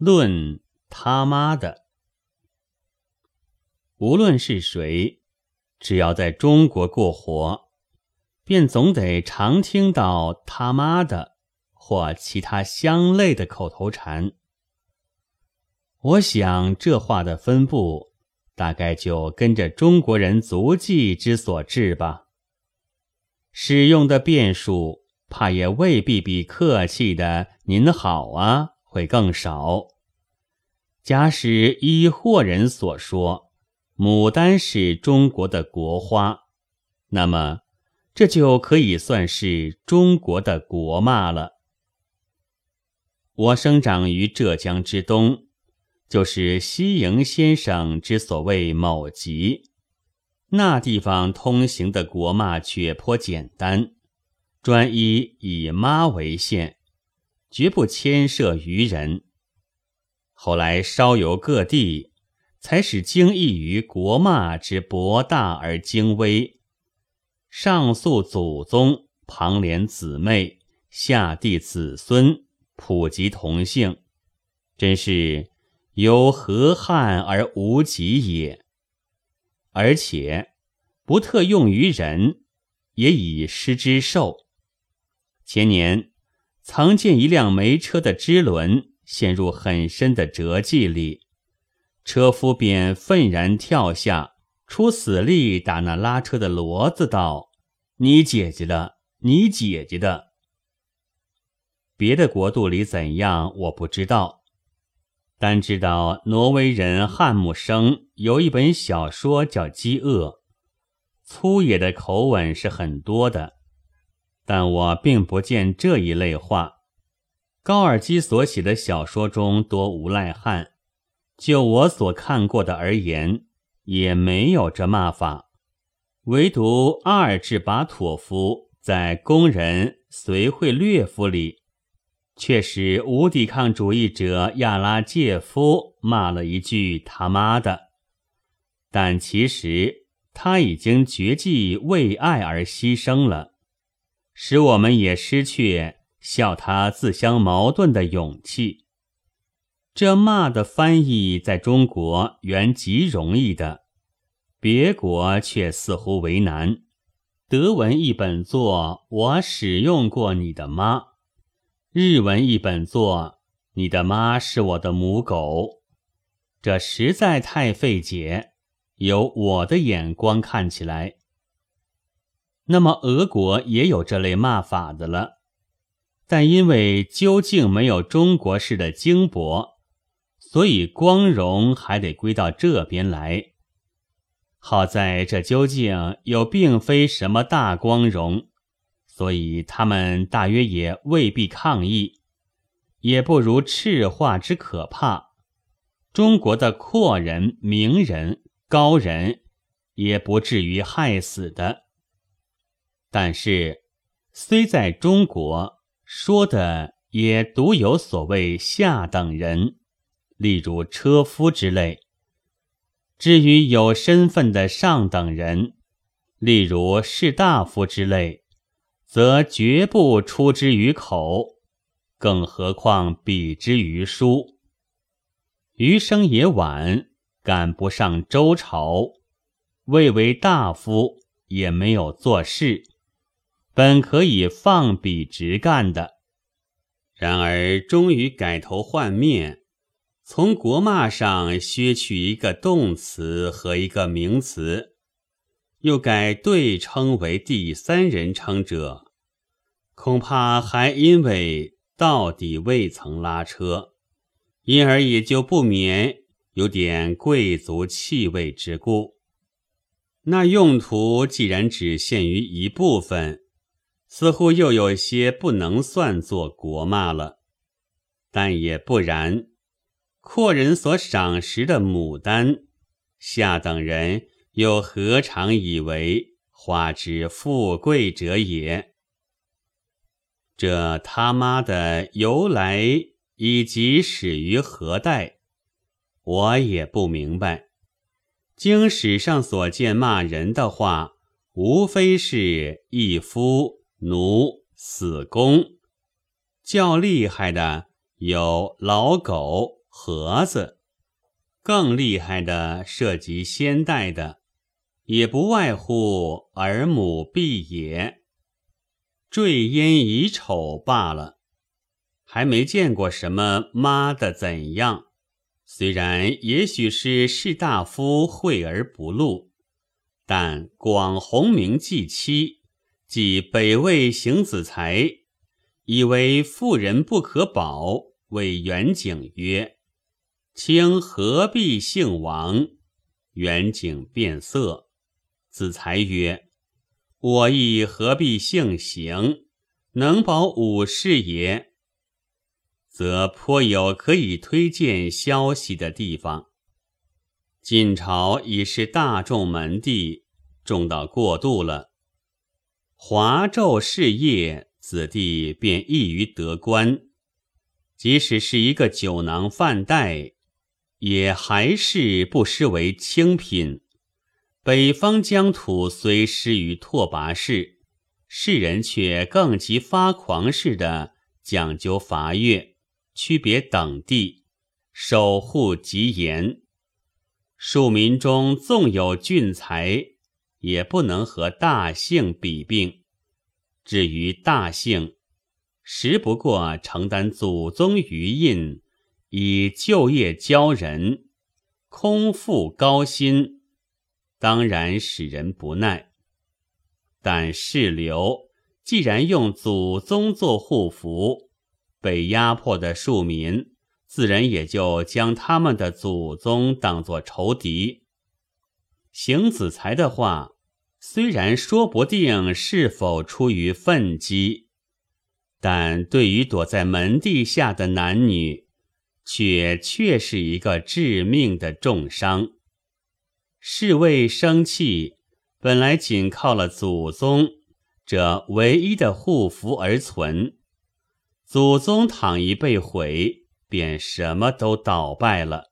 论他妈的，无论是谁，只要在中国过活，便总得常听到他妈的或其他相类的口头禅。我想这话的分布，大概就跟着中国人足迹之所致吧。使用的变数，怕也未必比客气的“您好啊”会更少。假使依霍人所说，牡丹是中国的国花，那么这就可以算是中国的国骂了。我生长于浙江之东。就是西营先生之所谓某集，那地方通行的国骂却颇简单，专一以妈为限，绝不牵涉于人。后来稍游各地，才使惊异于国骂之博大而精微，上溯祖宗，旁连姊妹，下弟子孙，普及同姓，真是。有何汉而无己也？而且不特用于人，也以失之寿。前年曾见一辆煤车的支轮陷入很深的折迹里，车夫便愤然跳下，出死力打那拉车的骡子，道：“你姐姐的，你姐姐的。”别的国度里怎样，我不知道。单知道挪威人汉姆生有一本小说叫《饥饿》，粗野的口吻是很多的，但我并不见这一类话。高尔基所写的小说中多无赖汉，就我所看过的而言，也没有这骂法，唯独阿尔治巴托夫在《工人随会略夫》里。却使无抵抗主义者亚拉介夫骂了一句“他妈的”，但其实他已经绝迹为爱而牺牲了，使我们也失去笑他自相矛盾的勇气。这骂的翻译在中国原极容易的，别国却似乎为难。德文一本作“我使用过你的妈”。日文一本作，你的妈是我的母狗，这实在太费解。由我的眼光看起来，那么俄国也有这类骂法的了，但因为究竟没有中国式的精博，所以光荣还得归到这边来。好在这究竟又并非什么大光荣。所以他们大约也未必抗议，也不如赤化之可怕。中国的阔人、名人、高人，也不至于害死的。但是，虽在中国说的也独有所谓下等人，例如车夫之类；至于有身份的上等人，例如士大夫之类。则绝不出之于口，更何况比之于书。余生也晚，赶不上周朝，未为大夫，也没有做事，本可以放笔直干的。然而终于改头换面，从国骂上削去一个动词和一个名词。又改对称为第三人称者，恐怕还因为到底未曾拉车，因而也就不免有点贵族气味之故。那用途既然只限于一部分，似乎又有些不能算作国骂了。但也不然，阔人所赏识的牡丹，下等人。又何尝以为花之富贵者也？这他妈的由来以及始于何代，我也不明白。经史上所见骂人的话，无非是一夫奴死公，较厉害的有老狗、盒子。更厉害的，涉及先代的，也不外乎儿母婢也，坠烟已丑罢了，还没见过什么妈的怎样。虽然也许是士大夫讳而不露，但广弘明继妻，即北魏邢子才，以为妇人不可保，谓元景曰。卿何必姓王？远景变色。子才曰：“我亦何必姓邢？能保武士也，则颇有可以推荐消息的地方。晋朝已是大众门第，重到过度了。华胄事业，子弟便易于得官。即使是一个酒囊饭袋。”也还是不失为清品。北方疆土虽失于拓跋氏，世人却更其发狂似的讲究伐越，区别等地，守护极严。庶民中纵有俊才，也不能和大姓比并。至于大姓，实不过承担祖宗余印。以就业教人，空腹高薪，当然使人不耐。但世流既然用祖宗做护符，被压迫的庶民自然也就将他们的祖宗当作仇敌。邢子才的话，虽然说不定是否出于愤激，但对于躲在门地下的男女。却却是一个致命的重伤。侍卫生气，本来仅靠了祖宗这唯一的护符而存，祖宗倘一被毁，便什么都倒败了。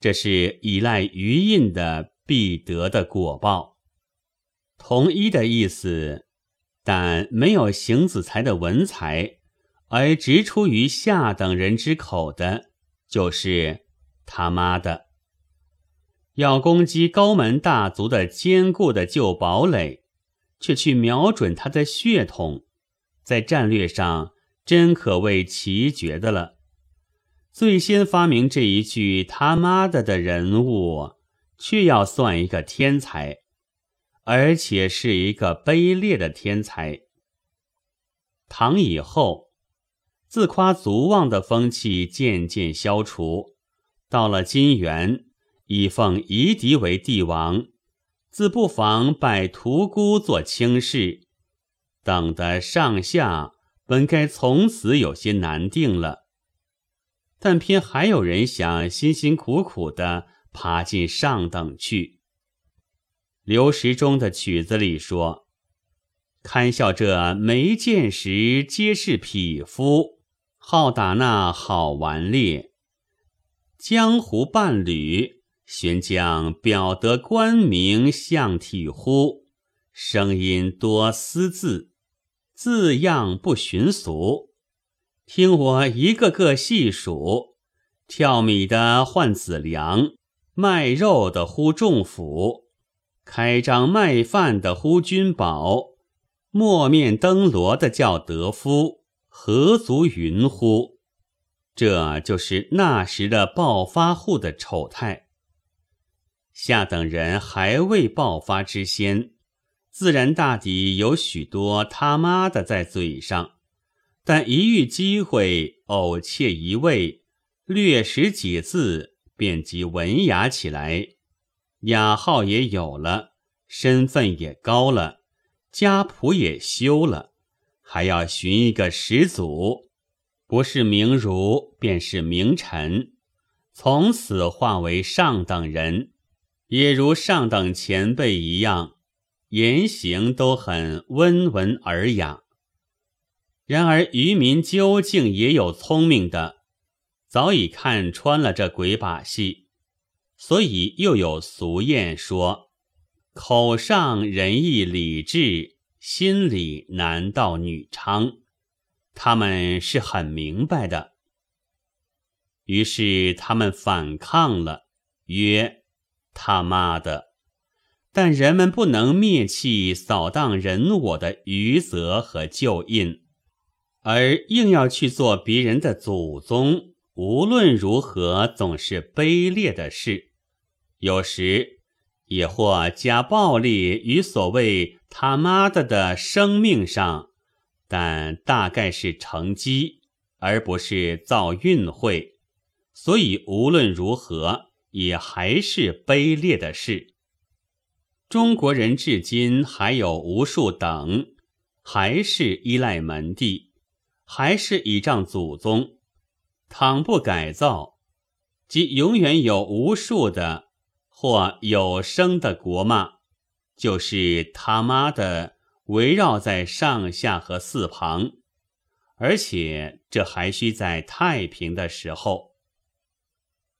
这是依赖余印的必得的果报。同一的意思，但没有邢子才的文才。而直出于下等人之口的，就是他妈的要攻击高门大族的坚固的旧堡垒，却去瞄准他的血统，在战略上真可谓奇绝的了。最先发明这一句他妈的的人物，却要算一个天才，而且是一个卑劣的天才。唐以后。自夸足望的风气渐渐消除，到了金元，以奉夷狄为帝王，自不妨拜屠姑做卿士，等的上下本该从此有些难定了，但偏还有人想辛辛苦苦的爬进上等去。刘时中的曲子里说：“堪笑这没见时皆是匹夫。”好打那好顽劣，江湖伴侣，悬将表得官名相体乎？声音多私字，字样不寻俗。听我一个个细数：跳米的换子良，卖肉的呼仲甫，开张卖饭的呼君宝，磨面灯罗的叫德夫。何足云乎？这就是那时的暴发户的丑态。下等人还未爆发之先，自然大抵有许多他妈的在嘴上，但一遇机会，偶窃一味，略识几字，便即文雅起来，雅号也有了，身份也高了，家谱也修了。还要寻一个始祖，不是名儒便是名臣，从此化为上等人，也如上等前辈一样，言行都很温文尔雅。然而渔民究竟也有聪明的，早已看穿了这鬼把戏，所以又有俗谚说：“口上仁义礼智。”心里难道女娼，他们是很明白的。于是他们反抗了，曰：“他妈的！”但人们不能灭弃扫荡人我的余泽和旧印，而硬要去做别人的祖宗。无论如何，总是卑劣的事。有时也或加暴力于所谓他妈的的生命上，但大概是乘机，而不是造运会。所以无论如何，也还是卑劣的事。中国人至今还有无数等，还是依赖门第，还是倚仗祖宗。倘不改造，即永远有无数的或有声的国骂，就是他妈的围绕在上下和四旁，而且这还需在太平的时候。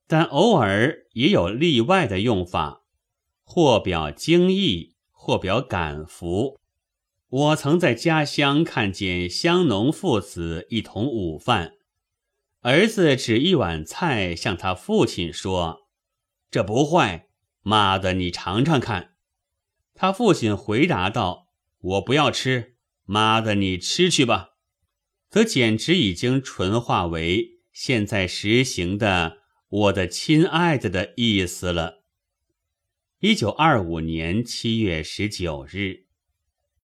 但偶尔也有例外的用法，或表惊异，或表感服。我曾在家乡看见乡农父子一同午饭。儿子指一碗菜向他父亲说：“这不坏，妈的，你尝尝看。”他父亲回答道：“我不要吃，妈的，你吃去吧。”则简直已经纯化为现在实行的“我的亲爱的”的意思了。一九二五年七月十九日。